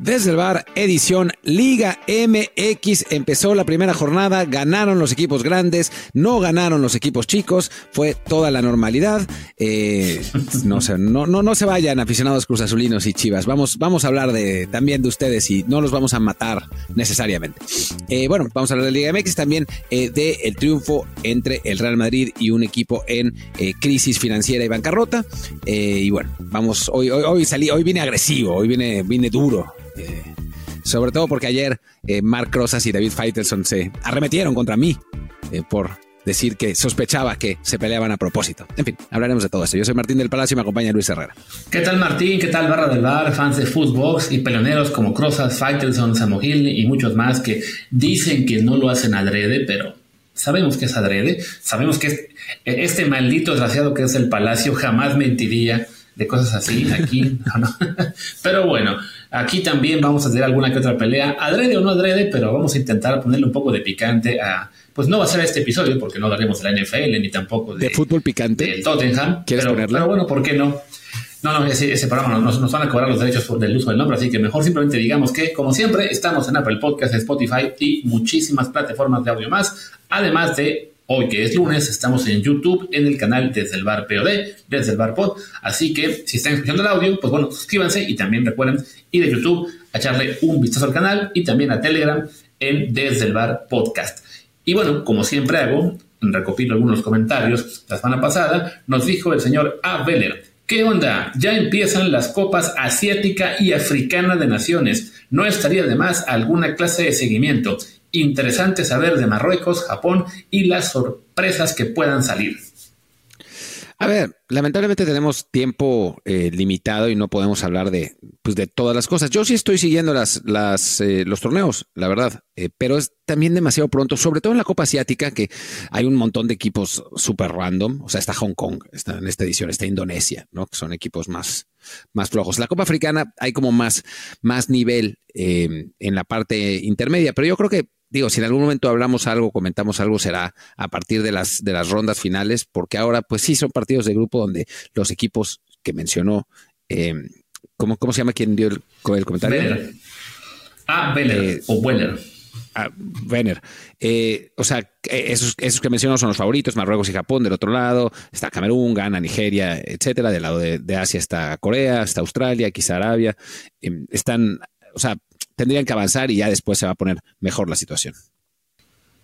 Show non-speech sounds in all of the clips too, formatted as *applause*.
Desde el bar, edición Liga MX. Empezó la primera jornada, ganaron los equipos grandes, no ganaron los equipos chicos, fue toda la normalidad. Eh, no, se, no, no, no se vayan, aficionados cruzazulinos y chivas. Vamos, vamos a hablar de, también de ustedes y no los vamos a matar necesariamente. Eh, bueno, vamos a hablar de Liga MX también eh, de el triunfo entre el Real Madrid y un equipo en eh, crisis financiera y bancarrota. Y bueno, vamos, hoy, hoy, hoy salí, hoy vine agresivo, hoy vine, vine duro. Eh, sobre todo porque ayer eh, Mark Rosas y David Faitelson se arremetieron contra mí eh, por decir que sospechaba que se peleaban a propósito. En fin, hablaremos de todo esto. Yo soy Martín del Palacio y me acompaña Luis Herrera. ¿Qué tal Martín? ¿Qué tal Barra del Bar? Fans de Footbox y peleoneros como Crozas, Faitelson, Samohil y muchos más que dicen que no lo hacen adrede, pero sabemos que es adrede. Sabemos que este maldito desgraciado que es el Palacio jamás mentiría de cosas así aquí. *laughs* Pero bueno, aquí también vamos a hacer alguna que otra pelea, adrede o no adrede, pero vamos a intentar ponerle un poco de picante a. Pues no va a ser este episodio porque no hablaremos de la NFL ni tampoco de, de fútbol picante. Del Tottenham. ¿Quieres pero, ponerla? pero bueno, ¿por qué no? No, no, ese, ese programa nos, nos, van a cobrar los derechos por, del uso del nombre, así que mejor simplemente digamos que, como siempre, estamos en Apple Podcast, Spotify y muchísimas plataformas de audio más, además de Hoy que es lunes, estamos en YouTube, en el canal Desde el Bar POD, Desde el Bar Pod. Así que si están escuchando el audio, pues bueno, suscríbanse y también recuerden ir a YouTube a echarle un vistazo al canal y también a Telegram en Desde el Bar Podcast. Y bueno, como siempre hago, recopilo algunos comentarios. La semana pasada nos dijo el señor A. Veller. ¿Qué onda? Ya empiezan las copas asiática y africana de naciones. No estaría de más alguna clase de seguimiento. Interesante saber de Marruecos, Japón y las sorpresas que puedan salir. A ver, lamentablemente tenemos tiempo eh, limitado y no podemos hablar de, pues, de todas las cosas. Yo sí estoy siguiendo las, eh, los torneos, la verdad, eh, pero es también demasiado pronto, sobre todo en la Copa Asiática, que hay un montón de equipos súper random. O sea, está Hong Kong, está en esta edición, está Indonesia, ¿no? Que son equipos más, más flojos. La Copa Africana hay como más, más nivel en la parte intermedia, pero yo creo que digo, si en algún momento hablamos algo, comentamos algo, será a partir de las, de las rondas finales, porque ahora, pues sí, son partidos de grupo donde los equipos que mencionó, eh, ¿cómo, ¿cómo, se llama quien dio el, el comentario? Beller. Ah, Beller eh, o Weller. Ah, Wenner. Eh, o sea, esos, esos, que mencionó son los favoritos, Marruecos y Japón del otro lado, está Camerún, Ghana, Nigeria, etcétera. Del lado de, de Asia está Corea, está Australia, quizá Arabia. Eh, están, o sea, tendrían que avanzar y ya después se va a poner mejor la situación.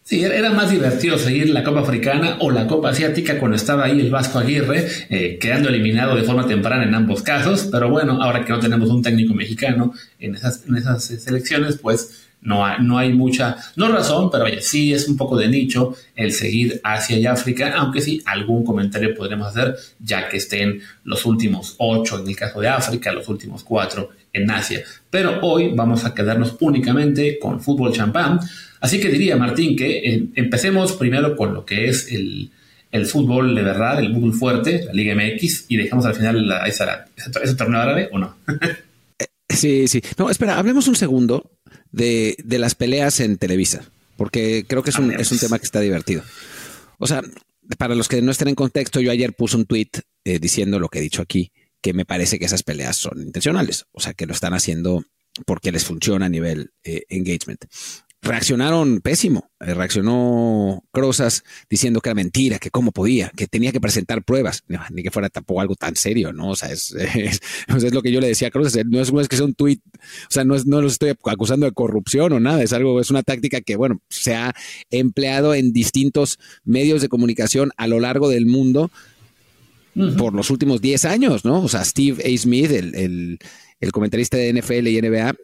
Sí, era más divertido seguir la Copa Africana o la Copa Asiática cuando estaba ahí el Vasco Aguirre, eh, quedando eliminado de forma temprana en ambos casos, pero bueno, ahora que no tenemos un técnico mexicano en esas, en esas selecciones, pues no hay, no hay mucha, no razón, pero oye, sí es un poco de nicho el seguir Asia y África, aunque sí algún comentario podremos hacer, ya que estén los últimos ocho en el caso de África, los últimos cuatro en Asia. Pero hoy vamos a quedarnos únicamente con fútbol champán. Así que diría, Martín, que eh, empecemos primero con lo que es el, el, fútbol de verdad, el fútbol fuerte, la Liga MX, y dejamos al final la, esa, ese torneo árabe o no. *laughs* sí, sí. No, espera, hablemos un segundo de, de las peleas en Televisa, porque creo que es un, es un tema que está divertido. O sea, para los que no estén en contexto, yo ayer puse un tweet eh, diciendo lo que he dicho aquí que me parece que esas peleas son intencionales, o sea, que lo están haciendo porque les funciona a nivel eh, engagement. Reaccionaron pésimo, eh, reaccionó Crozas diciendo que era mentira, que cómo podía, que tenía que presentar pruebas, no, ni que fuera tampoco algo tan serio, ¿no? O sea, es, *laughs* es, es lo que yo le decía a Crozas, no es, no es que sea un tweet, o sea, no, es, no los estoy acusando de corrupción o nada, es algo, es una táctica que, bueno, se ha empleado en distintos medios de comunicación a lo largo del mundo Uh -huh. por los últimos 10 años, ¿no? O sea, Steve A. Smith, el, el, el, comentarista de NFL y NBA,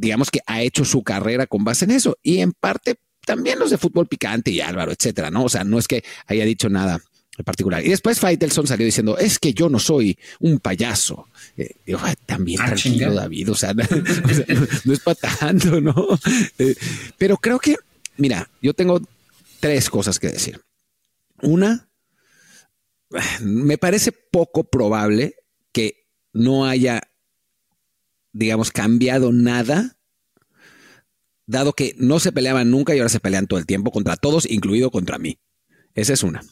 digamos que ha hecho su carrera con base en eso. Y en parte también los de fútbol picante y Álvaro, etcétera, ¿no? O sea, no es que haya dicho nada en particular. Y después Faitelson salió diciendo, es que yo no soy un payaso. Eh, digo, también ah, tranquilo. David, o sea, no, *laughs* o sea, no, no es para tanto, ¿no? Eh, pero creo que, mira, yo tengo tres cosas que decir. Una, me parece poco probable que no haya, digamos, cambiado nada, dado que no se peleaban nunca y ahora se pelean todo el tiempo contra todos, incluido contra mí. Esa es una.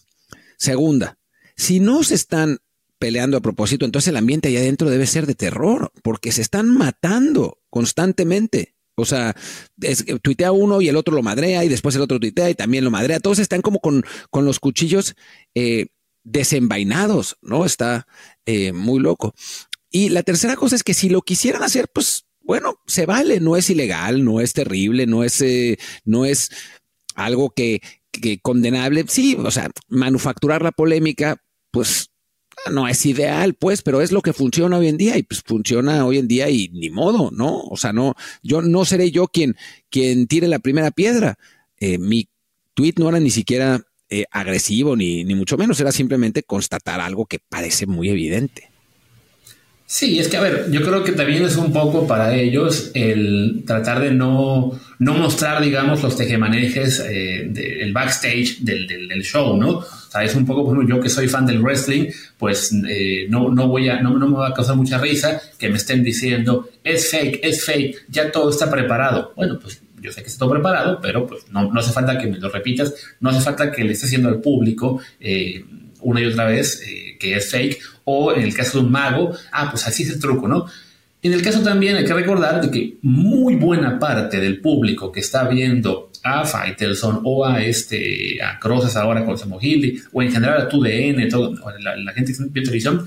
Segunda, si no se están peleando a propósito, entonces el ambiente allá adentro debe ser de terror, porque se están matando constantemente. O sea, tuitea uno y el otro lo madrea y después el otro tuitea y también lo madrea. Todos están como con, con los cuchillos eh, desenvainados, ¿no? Está eh, muy loco. Y la tercera cosa es que si lo quisieran hacer, pues bueno, se vale, no es ilegal, no es terrible, no es, eh, no es algo que, que condenable. Sí, o sea, manufacturar la polémica, pues no es ideal, pues, pero es lo que funciona hoy en día y pues funciona hoy en día y ni modo, ¿no? O sea, no, yo no seré yo quien, quien tire la primera piedra. Eh, mi tweet no era ni siquiera eh, agresivo ni, ni mucho menos, era simplemente constatar algo que parece muy evidente. Sí, es que a ver, yo creo que también es un poco para ellos el tratar de no, no mostrar, digamos, los tejemanejes, eh, backstage del, del, show, ¿no? O sea, es un poco, por yo que soy fan del wrestling, pues eh, no, no, voy a, no, no, me va a causar mucha risa que me estén diciendo, es fake, es fake, ya todo está preparado. Bueno, pues yo sé que está todo preparado, pero pues no, no hace falta que me lo repitas, no hace falta que le esté haciendo al público eh, una y otra vez eh, que es fake, o en el caso de un mago, ah, pues así es el truco, ¿no? En el caso también hay que recordar de que muy buena parte del público que está viendo a Faitelson o a este a ahora con Samu o en general a TUDN, todo, la, gente que ve televisión,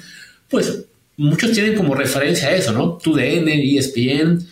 pues muchos tienen como referencia a eso, ¿no? TUDN, ESPN,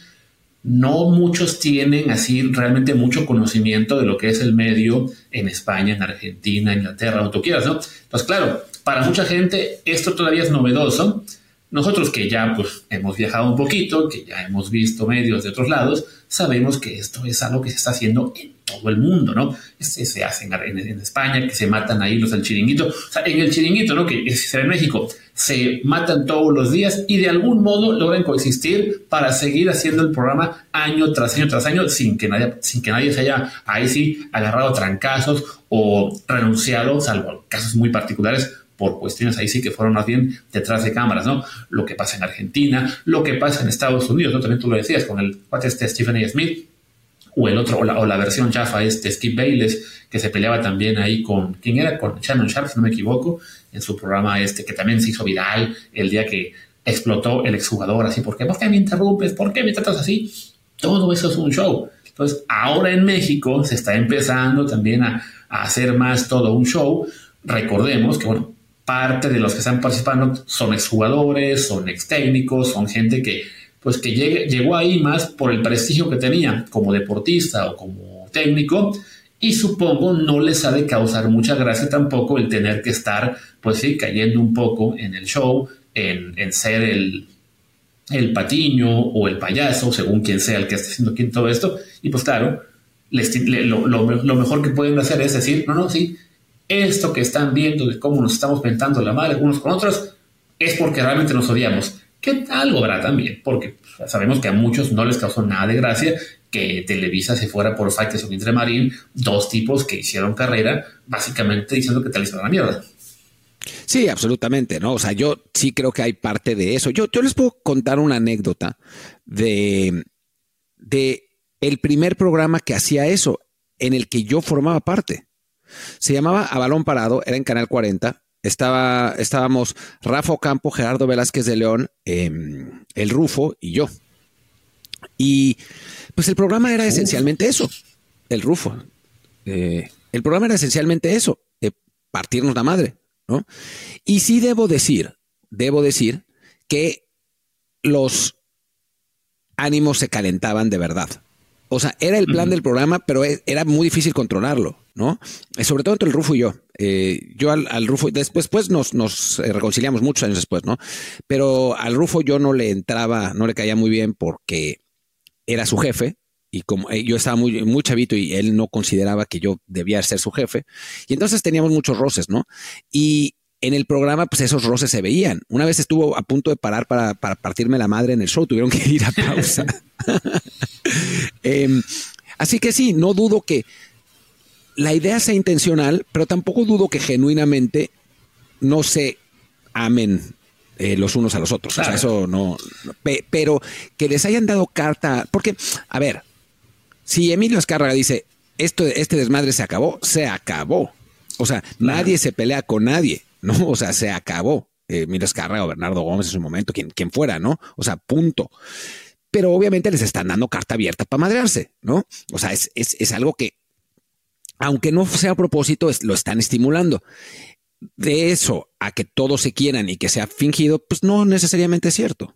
no muchos tienen así realmente mucho conocimiento de lo que es el medio en España, en Argentina, Inglaterra, o tú quieras, ¿no? Pues claro, para mucha gente esto todavía es novedoso. Nosotros que ya pues hemos viajado un poquito, que ya hemos visto medios de otros lados, sabemos que esto es algo que se está haciendo en todo el mundo, ¿no? Se, se hace en, España, que se matan ahí los del chiringuito. O sea, en el chiringuito, ¿no? Que es en México, se matan todos los días y de algún modo logran coexistir para seguir haciendo el programa año tras año tras año sin que nadie, sin que nadie se haya ahí sí agarrado trancazos o renunciado, salvo casos muy particulares por cuestiones ahí sí que fueron más bien detrás de cámaras, ¿no? Lo que pasa en Argentina, lo que pasa en Estados Unidos, ¿no? También tú lo decías con el cuate este Stephen A. Smith, o el otro, o la, versión chafa este Skip Bayless, que se peleaba también ahí con, ¿quién era? Con Shannon Sharp, si no me equivoco, en su programa este, que también se hizo viral el día que explotó el exjugador, así, ¿por qué? ¿Por qué me interrumpes? ¿Por qué me tratas así? Todo eso es un show. Entonces, ahora en México se está empezando también a, a hacer más todo un show. Recordemos que, bueno, parte de los que están participando son exjugadores, son ex técnicos, son gente que, pues que llegó ahí más por el prestigio que tenía como deportista o como técnico y supongo no les ha de causar mucha gracia tampoco el tener que estar, pues sí, cayendo un poco en el show, en, ser el, el patiño o el payaso, según quien sea el que esté haciendo aquí todo esto. Y pues claro, lo, mejor que pueden hacer es decir, no, no, sí, esto que están viendo de cómo nos estamos mentando la madre unos con otros es porque realmente nos odiamos. Que algo habrá también, porque sabemos que a muchos no les causó nada de gracia que Televisa se fuera por Faitelson y Marín, dos tipos que hicieron carrera, básicamente diciendo que Televisa era la mierda. Sí, absolutamente, ¿no? O sea, yo sí creo que hay parte de eso. Yo, yo les puedo contar una anécdota de, de el primer programa que hacía eso, en el que yo formaba parte. Se llamaba A Balón Parado, era en Canal 40. Estaba, estábamos Rafa Campo, Gerardo Velázquez de León, em, El Rufo y yo. Y pues el programa era esencialmente eso, el Rufo. Eh, el programa era esencialmente eso, partirnos la madre, ¿no? Y sí debo decir, debo decir que los ánimos se calentaban de verdad. O sea, era el plan del programa, pero e, era muy difícil controlarlo, ¿no? Eh, sobre todo entre el Rufo y yo. Eh, yo al, Rufo, después pues nos, nos reconciliamos muchos años después, ¿no? Pero al Rufo yo no le entraba, no le caía muy bien porque era su jefe y como yo estaba muy, muy chavito y él no consideraba que yo debía ser su jefe. Y entonces teníamos muchos roces, ¿no? Y en el programa, pues esos roces se veían. Una vez estuvo a punto de parar para, para partirme la madre en el show, tuvieron que *laughs* ir a pausa. *laughs* Em, así que sí, no dudo que la idea sea intencional, pero tampoco dudo que genuinamente no se amen eh, los unos a los otros. O sea, eso no, Pero que les hayan dado carta. Porque, a ver, si Emilio Escárraga dice esto, este desmadre se acabó, se acabó. O sea, nadie se pelea con nadie. ¿no? O sea, se acabó. Eh, Mira Escarra o Bernardo Gómez en su momento, quien, quien fuera, ¿no? O sea, punto. pero obviamente les están dando carta abierta para madrearse, ¿no? O sea, es, es, es algo que, aunque no sea a propósito, lo están estimulando. De eso a que todos se quieran y que sea fingido, pues no necesariamente es cierto.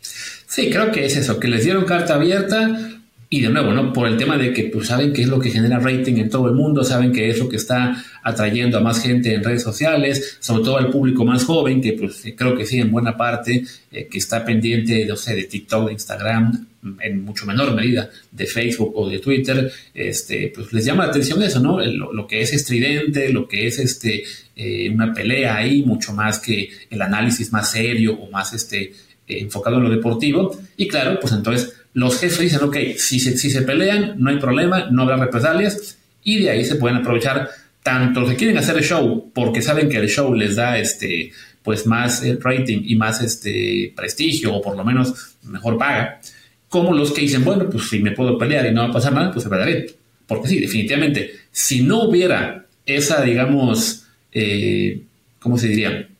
Sí, creo que es eso, que les dieron carta abierta y de nuevo, ¿no? Por el tema de que pues, saben que es lo que genera rating en todo el mundo, saben que es lo que está atrayendo a más gente en redes sociales, sobre todo al público más joven, que pues creo que sí, en buena parte, eh, que está pendiente, no sé, de TikTok, de Instagram, en mucho menor medida, de Facebook o de Twitter, este, pues les llama la atención eso, ¿no? Lo, que es estridente, lo que es este, eh, una pelea ahí, mucho más que el análisis más serio o más este, eh, enfocado en lo deportivo. Y claro, pues entonces los jefes dicen, ok, si se, si se pelean, no hay problema, no habrá represalias, y de ahí se pueden aprovechar tanto los que quieren hacer el show, porque saben que el show les da este, pues más eh, rating y más este, prestigio, o por lo menos mejor paga, como los que dicen, bueno, pues si me puedo pelear y no va a pasar nada, pues se pelearé. Porque sí, definitivamente, si no hubiera esa, digamos, eh, ¿cómo se diría?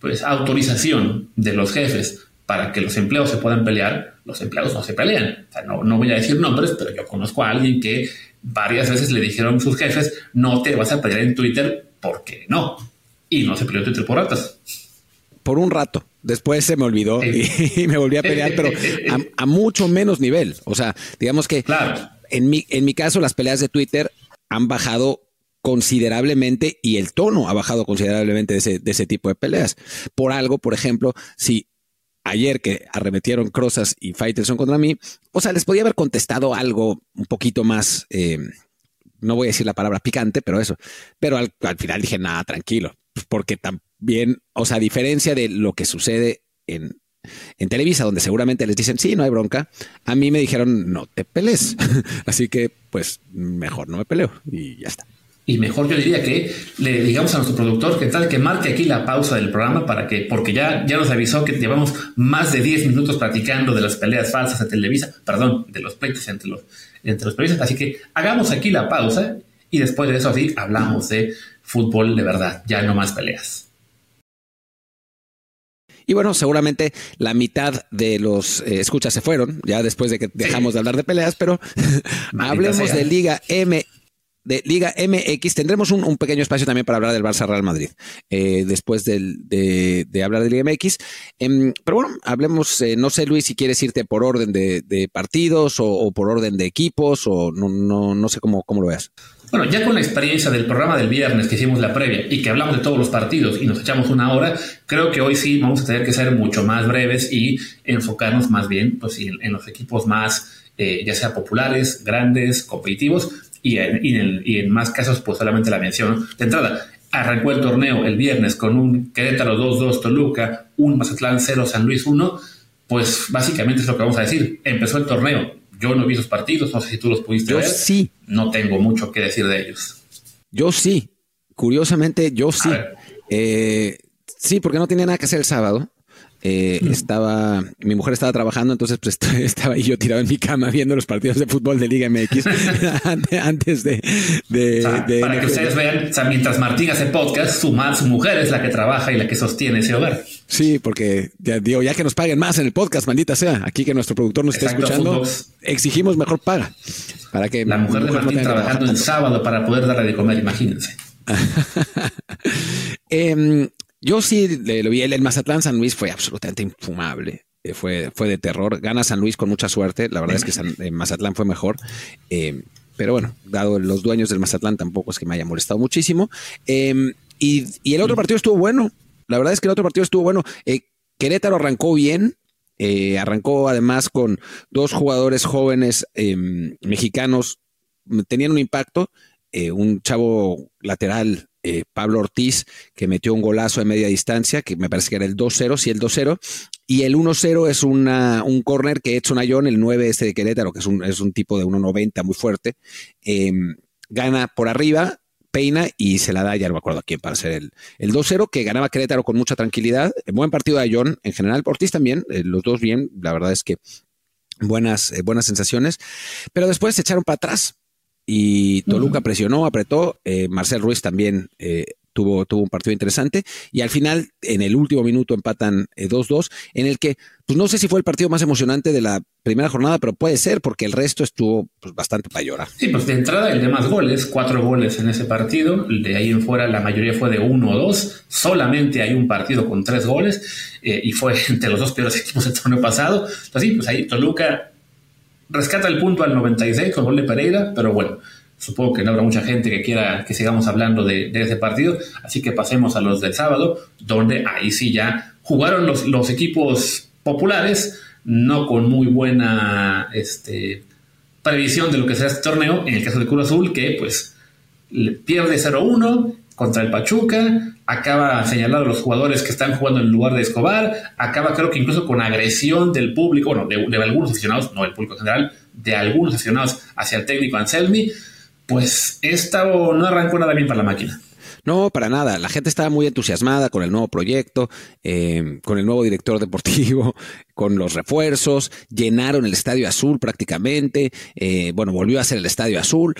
Pues autorización de los jefes para que los empleados se puedan pelear, los empleados no se pelean. no, no voy a decir nombres, pero yo conozco a alguien que varias veces le dijeron a sus jefes, no te vas a pelear en Twitter porque no. Y no se peleó en Twitter por ratas. Por un rato. Después se me olvidó *laughs* y, me volví a pelear, pero *laughs* a, mucho menos nivel. O sea, digamos que en, mi, en mi caso las peleas de Twitter han bajado considerablemente y el tono ha bajado considerablemente de ese, de ese tipo de peleas. Por algo, por ejemplo, si ayer que arremetieron Crozas y Faitelson contra mí, o sea, les podía haber contestado algo un poquito más, eh, no voy a decir la palabra picante, pero eso. Pero al, final dije, nada, tranquilo, porque también, o sea, a diferencia de lo que sucede en, en Televisa, donde seguramente les dicen, sí, no hay bronca, a mí me dijeron, no te pelees. *laughs* Así que, pues, mejor no me peleo y ya está. Y mejor yo diría que le digamos a nuestro productor que tal que marque aquí la pausa del programa para que, porque ya, ya nos avisó que llevamos más de 10 minutos platicando de las peleas falsas de Televisa, perdón, de los pleitos entre los, entre los periodistas. Así que hagamos aquí la pausa y después de eso así hablamos de fútbol de verdad, ya no más peleas. Y bueno, seguramente la mitad de los eh, escuchas se fueron, ya después de que dejamos de hablar de peleas, pero *laughs* hablemos de Liga M de Liga MX. Tendremos un, pequeño espacio también para hablar del Barça Real Madrid eh, después de, hablar de Liga MX. Em, pero bueno, hablemos, eh, no sé Luis, si quieres irte por orden de, partidos o, por orden de equipos o no, no, no sé cómo, cómo lo veas. Bueno, ya con la experiencia del programa del viernes que hicimos la previa y que hablamos de todos los partidos y nos echamos una hora, creo que hoy sí vamos a tener que ser mucho más breves y enfocarnos más bien pues, en, los equipos más, eh, ya sea populares, grandes, competitivos, y en, más casos, pues solamente la mención de entrada. Arrancó el torneo el viernes con un Querétaro 2-2 Toluca, un Mazatlán 0 San Luis 1, pues básicamente es lo que vamos a decir. Empezó el torneo. Yo no vi esos partidos, no sé si tú los pudiste yo ver. sí. No tengo mucho que decir de ellos. Yo sí. Curiosamente, yo sí. Eh, sí, porque no tenía nada que hacer el sábado. Eh, estaba, mi mujer estaba trabajando, entonces pues, *laughs* estaba yo tirado en mi cama viendo los partidos de fútbol de Liga MX *laughs* *laughs* antes de... para que ustedes vean, mientras Martín hace podcast, su, su mujer es la que trabaja y la que sostiene ese hogar. Sí, porque ya digo, ya que nos paguen más en el podcast, maldita sea, aquí que nuestro productor nos esté escuchando, exigimos mejor paga. Para que la mujer de Martín trabajando en sábado para poder darle de comer, imagínense. eh, yo sí lo vi. El, Mazatlán San Luis fue absolutamente infumable. Eh, fue, fue de terror. Gana San Luis con mucha suerte. La verdad es que San, eh, Mazatlán fue mejor. Eh, pero bueno, dado los dueños del Mazatlán, tampoco es que me haya molestado muchísimo. Em, y, el otro partido estuvo bueno. La verdad es que el otro partido estuvo bueno. Querétaro arrancó bien. arrancó además con dos jugadores jóvenes em, mexicanos. Tenían un impacto. un chavo lateral eh, Pablo Ortiz, que metió un golazo de media distancia, que me parece que era el 2-0, sí, el 2-0. Y el 1-0 es una, un corner que Edson Ayón, el 9 este de Querétaro, que es un, es un tipo de 1.90 muy fuerte, em, gana por arriba, peina y se la da, ya no me acuerdo a quién, para hacer el, el 2-0, que ganaba Querétaro con mucha tranquilidad. Buen partido de Ayón en general, Ortiz también, eh, los dos bien, la verdad es que buenas, eh, buenas sensaciones. Pero después se echaron para atrás y Toluca presionó, apretó. Eh, Marcel Ruiz también eh, tuvo, tuvo un partido interesante y al final, en el último minuto, empatan 2-2, en el que, pues no sé si fue el partido más emocionante de la primera jornada, pero puede ser porque el resto estuvo pues, bastante para llorar. Sí, pues de entrada el de más goles, cuatro goles en ese partido, de ahí en fuera la mayoría fue de uno o dos, solamente hay un partido con tres goles y fue *laughs* entre los dos peores equipos del torneo pasado. Entonces, sí, pues ahí Toluca rescata el punto al 96 con gol de Pereira, pero bueno, supongo que no habrá mucha gente que quiera que sigamos hablando de, ese partido, así que pasemos a los del sábado, donde ahí sí ya jugaron los, equipos populares, no con muy buena este, previsión de lo que será este torneo, en el caso de Cruz Azul, que pues pierde 0-1 contra el Pachuca, acaba señalado a los jugadores que están jugando en lugar de Escobar, acaba creo que incluso con agresión del público, bueno, de, algunos aficionados, no del público en general, de algunos aficionados hacia el técnico Anselmi, pues esta no arrancó nada bien para la máquina. No, para nada. La gente estaba muy entusiasmada con el nuevo proyecto, eh, con el nuevo director deportivo, *laughs* con los refuerzos. Llenaron el Estadio Azul prácticamente. Eh, bueno, volvió a ser el Estadio Azul.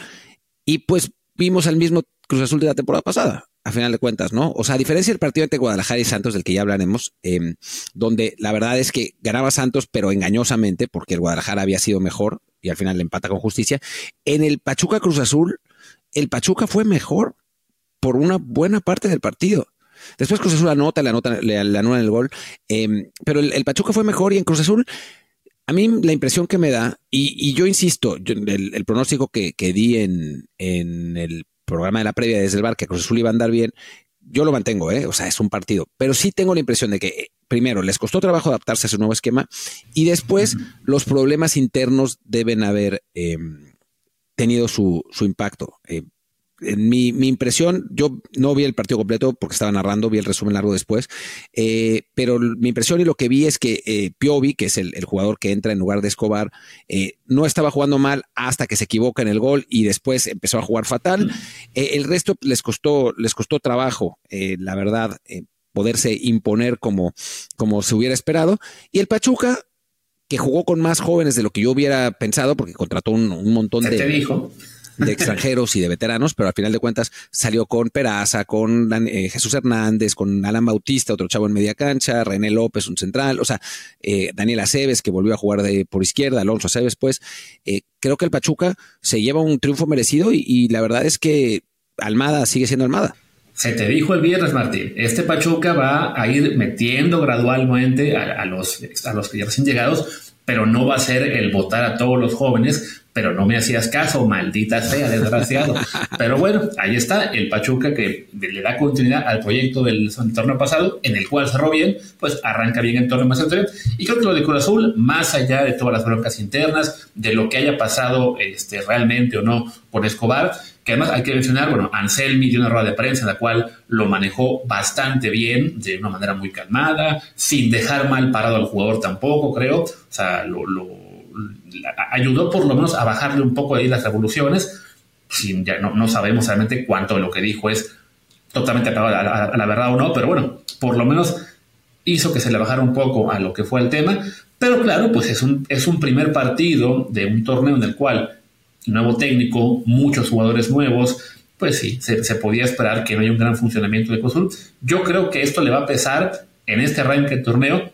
Y pues vimos al mismo Cruz Azul de la temporada pasada a final de cuentas, ¿no? O sea, a diferencia del partido entre Guadalajara y Santos, del que ya hablaremos, em, donde la verdad es que ganaba Santos, pero engañosamente, porque el Guadalajara había sido mejor y al final le empata con justicia. En el Pachuca Cruz Azul, el Pachuca fue mejor por una buena parte del partido. Después Cruz Azul anota, le anota, le, anula el gol, em, pero el, Pachuca fue mejor y en Cruz Azul a mí la impresión que me da, y, yo insisto, el, pronóstico que, que di en, en, el programa de la previa desde el bar que Cruz Azul iba a andar bien, yo lo mantengo, ¿eh? o sea, es un partido, pero sí tengo la impresión de que eh, primero les costó trabajo adaptarse a su nuevo esquema y después los problemas internos deben haber em, tenido su, su impacto. Eh, en mi, mi, impresión, yo no vi el partido completo porque estaba narrando, vi el resumen largo después, eh, pero mi impresión y lo que vi es que eh, Piovi, que es el, jugador que entra en lugar de Escobar, eh, no estaba jugando mal hasta que se equivoca en el gol y después empezó a jugar fatal. el resto les costó, les costó trabajo, la verdad, poderse imponer como, como se hubiera esperado. Y el Pachuca, que jugó con más jóvenes de lo que yo hubiera pensado, porque contrató un, un montón de... Te dijo? De extranjeros y de veteranos, pero al final de cuentas salió con Peraza, con eh, Jesús Hernández, con Alan Bautista, otro chavo en media cancha, René López, un central, o sea, eh, Daniel Aceves, que volvió a jugar de, por izquierda, Alonso Aceves, pues, eh, creo que el Pachuca se lleva un triunfo merecido y, la verdad es que Almada sigue siendo Almada. Se te dijo el viernes, Martín, este Pachuca va a ir metiendo gradualmente a, los, a los que ya recién llegados, pero no va a ser el votar a todos los jóvenes, pero no me hacías caso, maldita sea, desgraciado. *laughs* pero bueno, ahí está el Pachuca que le da continuidad al proyecto del torneo pasado, en el cual cerró bien, pues arranca bien el torneo más anterior. Y creo que lo de Cruz Azul, más allá de todas las broncas internas, de lo que haya pasado este, realmente o no por Escobar, que además hay que mencionar, bueno, Anselmi dio una rueda de prensa en la cual lo manejó bastante bien, de una manera muy calmada, sin dejar mal parado al jugador tampoco, creo. O sea, lo ayudó por lo menos a bajarle un poco ahí las revoluciones. Sin, ya no, no, sabemos realmente cuánto de lo que dijo es totalmente apagado a, la verdad o no, pero bueno, por lo menos hizo que se le bajara un poco a lo que fue el tema. Pero claro, pues es un, es un primer partido de un torneo en el cual nuevo técnico, muchos jugadores nuevos, pues sí, se, podía esperar que no haya un gran funcionamiento de Cruzul. Yo creo que esto le va a pesar en este arranque de torneo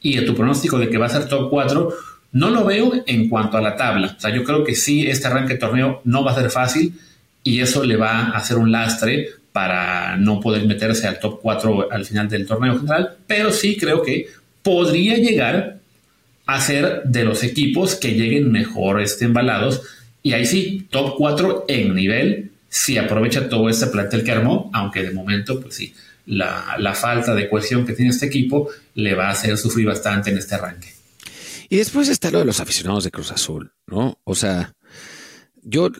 y a tu pronóstico de que va a ser top 4, no lo veo en cuanto a la tabla. O sea, yo creo que sí, este arranque de torneo no va a ser fácil y eso le va a hacer un lastre para no poder meterse al top 4 al final del torneo general, pero sí creo que podría llegar a ser de los equipos que lleguen mejor este, embalados y ahí sí, top 4 en nivel, si aprovecha todo este plantel que armó, aunque de momento, pues sí, la, la falta de cohesión que tiene este equipo le va a hacer sufrir bastante en este arranque. Y después está lo de los aficionados de Cruz Azul, ¿no? O sea, yo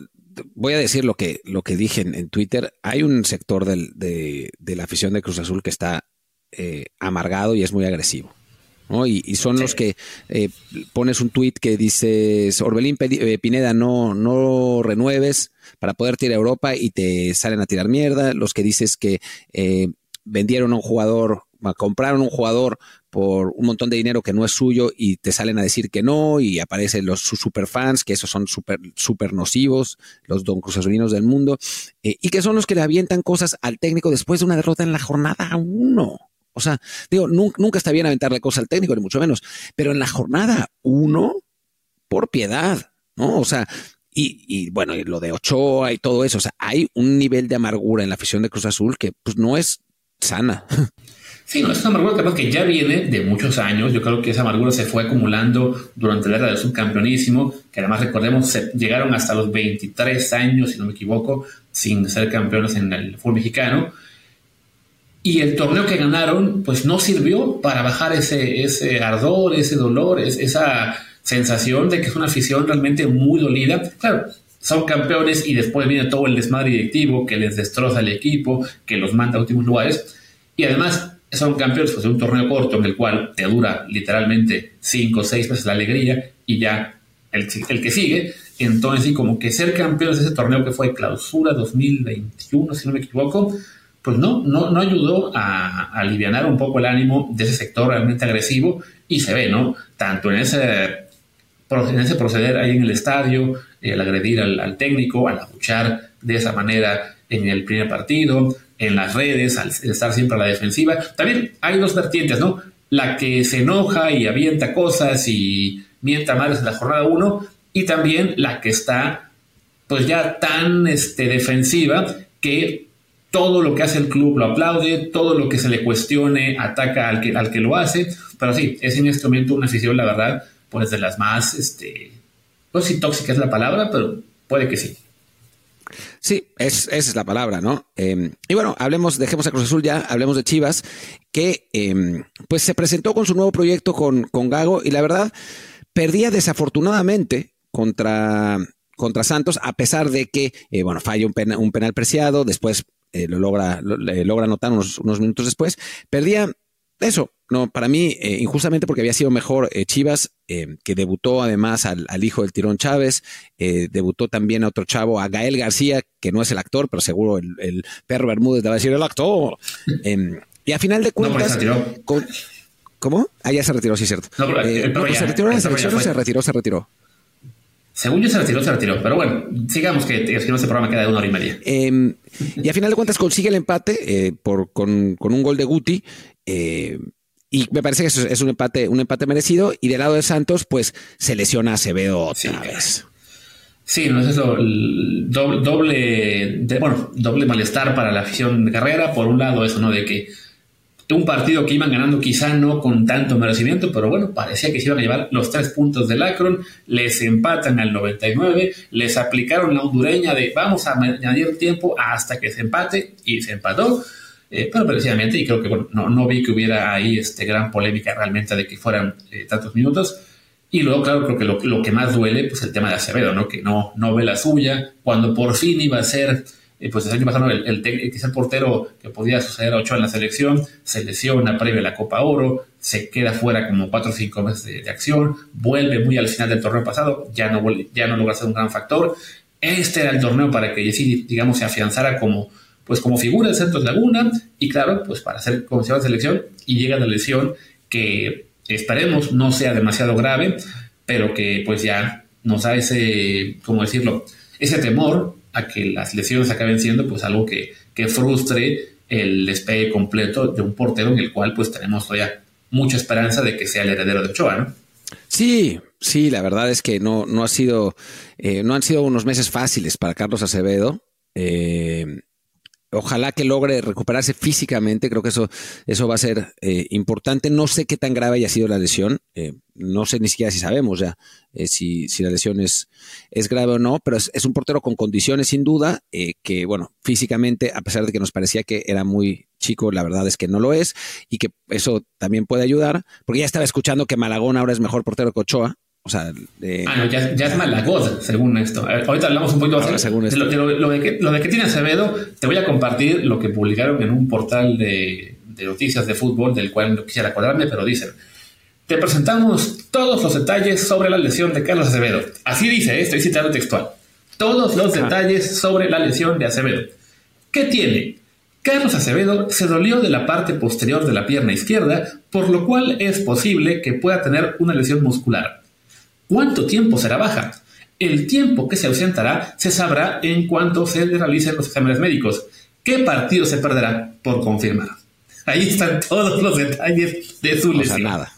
voy a decir lo que, lo que dije en, Twitter. Hay un sector del, de, la afición de Cruz Azul que está eh, amargado y es muy agresivo. ¿no? Y, son los que eh, pones un tweet que dices, Orbelín eh, Pineda, no, no renueves para poder tirar a Europa y te salen a tirar mierda. Los que dices que vendieron a un jugador compraron un jugador por un montón de dinero que no es suyo y te salen a decir que no y aparecen los superfans, que esos son súper super nocivos, los don cruzazulinos del mundo, eh, y que son los que le avientan cosas al técnico después de una derrota en la jornada uno. O sea, digo, nunca, está bien aventarle cosas al técnico, ni mucho menos, pero en la jornada uno, por piedad, ¿no? O sea, y, y, bueno, y lo de Ochoa y todo eso, o sea, hay un nivel de amargura en la afición de Cruz Azul que pues no es sana. *laughs* Sí, no, es una amargura que ya viene de muchos años. Yo creo que esa amargura se fue acumulando durante la era del subcampeonísimo, que además recordemos, llegaron hasta los 23 años, si no me equivoco, sin ser campeones en el fútbol mexicano. Y el torneo que ganaron, pues no sirvió para bajar ese, ese ardor, ese dolor, esa sensación de que es una afición realmente muy dolida. Claro, son campeones y después viene todo el desmadre directivo que les destroza el equipo, que los manda a últimos lugares. Y además campeones pues, de un torneo corto en el cual te dura literalmente cinco o seis meses la alegría y ya el, el que sigue. Entonces, y como que ser campeones de ese torneo que fue clausura 2021, si no me equivoco, pues no, no, no ayudó a, aliviar un poco el ánimo de ese sector realmente agresivo y se ve, ¿no? Tanto en ese, en ese proceder ahí en el estadio, el agredir al, al técnico, al abuchar de esa manera en el primer partido, en las redes, al estar siempre a la defensiva. También hay dos vertientes, ¿no? La que se enoja y avienta cosas y mienta madres en la jornada 1 y también la que está pues ya tan este, defensiva que todo lo que hace el club lo aplaude, todo lo que se le cuestione ataca al que, al que lo hace, pero sí, es en este momento una afición, la verdad, pues de las más, este, no sé si tóxica es la palabra, pero puede que sí. Sí, es, esa es la palabra, ¿no? Em, y bueno, hablemos, dejemos a Cruz Azul ya, hablemos de Chivas, que em, pues se presentó con su nuevo proyecto con, con Gago y la verdad perdía desafortunadamente contra, contra Santos, a pesar de que, eh, bueno, falla un, un penal preciado, después eh, lo logra, logra anotar unos, unos, minutos después, perdía eso, no, para mí, eh, injustamente porque había sido mejor eh, Chivas, que debutó además al, hijo del Tirón Chávez, debutó también a otro chavo, a Gael García, que no es el actor, pero seguro el, perro Bermúdez te va a decir el actor. Em, y a final de cuentas. ¿Cómo? Ah, ya se retiró, sí, cierto. No, pero, se retiró en la selección o se retiró, se retiró. Según yo se retiró, se retiró. Pero bueno, sigamos que, que este programa queda de una hora y media. Em, y a final de cuentas consigue el empate eh, por, con, un gol de Guti. Eh, y me parece que es, un empate, un empate merecido. Y del lado de Santos, pues se lesiona a Acevedo otra vez. Sí, no es eso, doble, doble, bueno, doble malestar para la afición de carrera. Por un lado, eso, ¿no? De que un partido que iban ganando quizá no con tanto merecimiento, pero bueno, parecía que se iban a llevar los tres puntos del Akron, les empatan al 99, les aplicaron la hondureña de vamos a añadir tiempo hasta que se empate y se empató, eh, pero precisamente, y creo que bueno, no, no, vi que hubiera ahí este, gran polémica realmente de que fueran eh, tantos minutos. Y luego, claro, creo que lo, lo, que más duele, pues el tema de Acevedo, ¿no? Que no, no ve la suya, cuando por fin iba a ser pues el año pasado el, el, es el portero que podía suceder a Ochoa en la selección, se lesiona previo a la Copa Oro, se queda fuera como 4 o 5 meses de, acción, vuelve muy al final del torneo pasado, ya no, ya no logra ser un gran factor. Este era el torneo para que Jessy, digamos, se afianzara como, pues como figura de Santos Laguna y claro, pues para ser como se selección y llega la lesión que esperemos no sea demasiado grave, pero que pues ya nos da ese, ¿cómo decirlo? Ese temor a que las lesiones acaben siendo pues algo que, frustre el despegue completo de un portero en el cual pues tenemos todavía mucha esperanza de que sea el heredero de Ochoa, ¿no? Sí, sí, la verdad es que no, no ha sido, eh, no han sido unos meses fáciles para Carlos Acevedo. Eh, ojalá que logre recuperarse físicamente, creo que eso, eso va a ser eh, importante. No sé qué tan grave haya sido la lesión, eh, no sé ni siquiera si sabemos ya eh, si, si, la lesión es, es, grave o no, pero es, un portero con condiciones sin duda, que bueno, físicamente, a pesar de que nos parecía que era muy chico, la verdad es que no lo es, y que eso también puede ayudar, porque ya estaba escuchando que Malagón ahora es mejor portero que Ochoa, o sea, ah, no, ya, es Malagod, según esto. Ahorita hablamos un poquito de, lo, de que, lo de que tiene Acevedo. Te voy a compartir lo que publicaron en un portal de, noticias de fútbol, del cual no quisiera acordarme, pero dicen: Te presentamos todos los detalles sobre la lesión de Carlos Acevedo. Así dice, eh, estoy citando textual. Todos los detalles sobre la lesión de Acevedo. ¿Qué tiene? Carlos Acevedo se dolió de la parte posterior de la pierna izquierda, por lo cual es posible que pueda tener una lesión muscular. ¿Cuánto tiempo será baja? El tiempo que se ausentará se sabrá en cuanto se realicen los exámenes médicos. ¿Qué partido se perderá por confirmar? Ahí están *laughs* todos los detalles de su lesión. nada.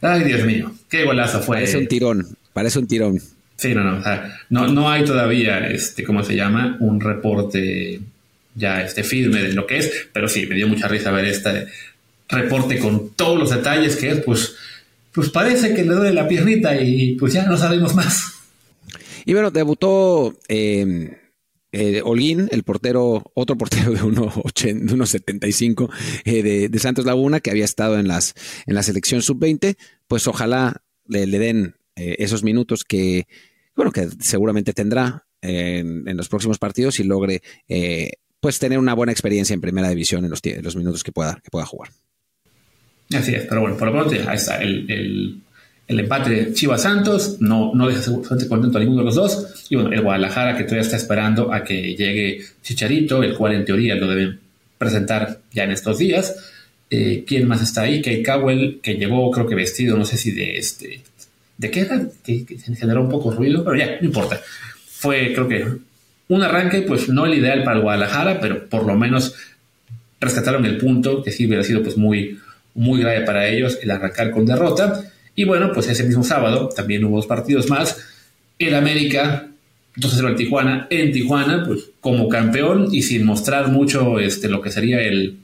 Ay, Dios mío, qué golazo fue. Parece un tirón, parece un tirón. Sí, no, no, no, no hay todavía, este, ¿cómo se llama? Un reporte ya este, firme de lo que es, pero sí, me dio mucha risa ver este reporte con todos los detalles que es, pues, pues parece que le duele la piernita y pues ya no sabemos más. Y bueno, debutó eh, eh, Holguín, el portero, otro portero de 1,75 eh, de, de, Santos Laguna, que había estado en, las, en la selección sub-20, pues ojalá le, den eh, esos minutos que, bueno, que seguramente tendrá en, los próximos partidos y logre pues tener una buena experiencia en primera división en los, los minutos que pueda, que pueda jugar. Así es, pero bueno, por lo pronto ahí está el, empate de Chivas Santos, no, no deja seguramente contento a ninguno de los dos. Y bueno, el Guadalajara que todavía está esperando a que llegue Chicharito, el cual en teoría lo deben presentar ya en estos días. Eh, ¿Quién más está ahí? Kate Cowell, que llevó, creo que vestido, no sé si de este. ¿De qué era? Que, que generó un poco ruido, pero ya, no importa. Fue, creo que un arranque, pues no el ideal para el Guadalajara, pero por lo menos rescataron el punto, que sí hubiera sido pues muy, muy grave para ellos el arrancar con derrota. Y bueno, pues ese mismo sábado también hubo dos partidos más. El América, 2-0 al Tijuana, en Tijuana, pues como campeón y sin mostrar mucho este, lo que sería el,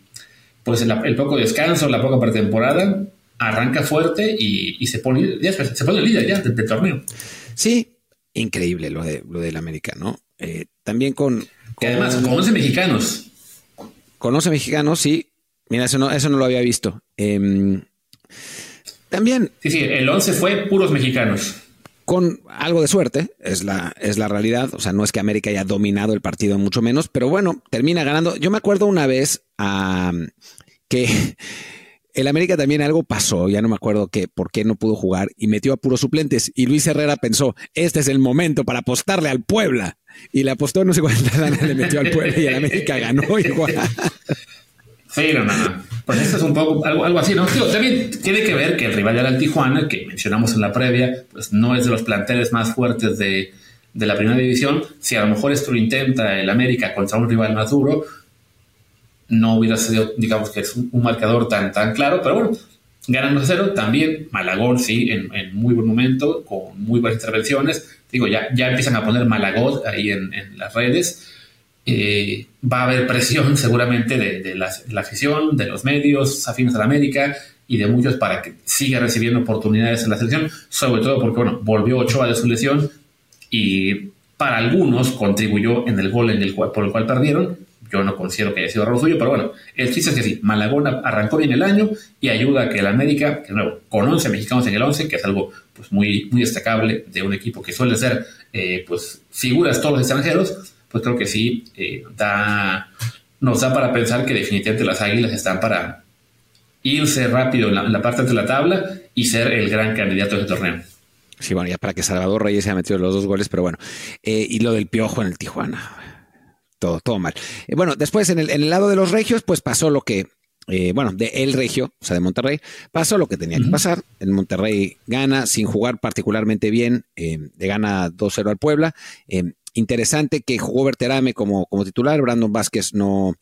pues el, poco descanso, la poca pretemporada, arranca fuerte y, se pone, ya, se pone líder ya del, torneo. Sí, increíble lo de lo del América, ¿no? Eh, también con, Que además, con 11 mexicanos. Con 11 mexicanos, sí. Mira, eso no, eso no lo había visto. Em, también. Sí, sí, el 11 fue puros mexicanos. Con algo de suerte, es la, es la realidad. O sea, no es que América haya dominado el partido, mucho menos, pero bueno, termina ganando. Yo me acuerdo una vez que *laughs* el América también algo pasó, ya no me acuerdo que por qué no pudo jugar y metió a puros suplentes. Y Luis Herrera pensó: este es el momento para apostarle al Puebla y le apostó no sé cuántas *laughs* ganas le metió al pueblo y el América ganó igual. *laughs* Sí, no, no, no. Pues esto es un poco algo, algo así, ¿no? también tiene que ver que el rival era el Tijuana, que mencionamos en la previa, pues no es de los planteles más fuertes de, de la primera división. Si a lo mejor esto lo intenta el América contra un rival más duro, no hubiera sido, digamos que es un, marcador tan, tan claro, pero bueno, ganando cero también, Malagón sí, en, en muy buen momento, con muy buenas intervenciones, digo, ya, ya empiezan a poner Malagot ahí en, las redes. Eh, va a haber presión *laughs* seguramente de, la, afición, de los medios afines a la América y de muchos para que siga recibiendo oportunidades en la selección, sobre todo porque, bueno, volvió Ochoa de su lesión y para algunos contribuyó en el gol en el por el cual perdieron. Yo no considero que haya sido error suyo, pero bueno, el chiste es que sí, Malagón arrancó bien el año y ayuda a que el América, que nuevo, con 11 mexicanos en el 11, que es algo pues muy, muy destacable de un equipo que suele ser eh, pues figuras todos los extranjeros, pues creo que sí eh, da, nos da para pensar que definitivamente las Águilas están para irse rápido en la, parte de la tabla y ser el gran candidato de este torneo. Sí, bueno, ya para que Salvador Reyes se haya metido los dos goles, pero bueno. Eh, y lo del piojo en el Tijuana. Todo, todo mal. bueno, después en el, en el lado de los regios, pues pasó lo que eh, bueno, de El Regio, o sea, de Monterrey, pasó lo que tenía que pasar. El Monterrey gana sin jugar particularmente bien, eh, le gana 2-0 al Puebla. Eh, interesante que jugó Berterame como, como titular, Brandon Vázquez no,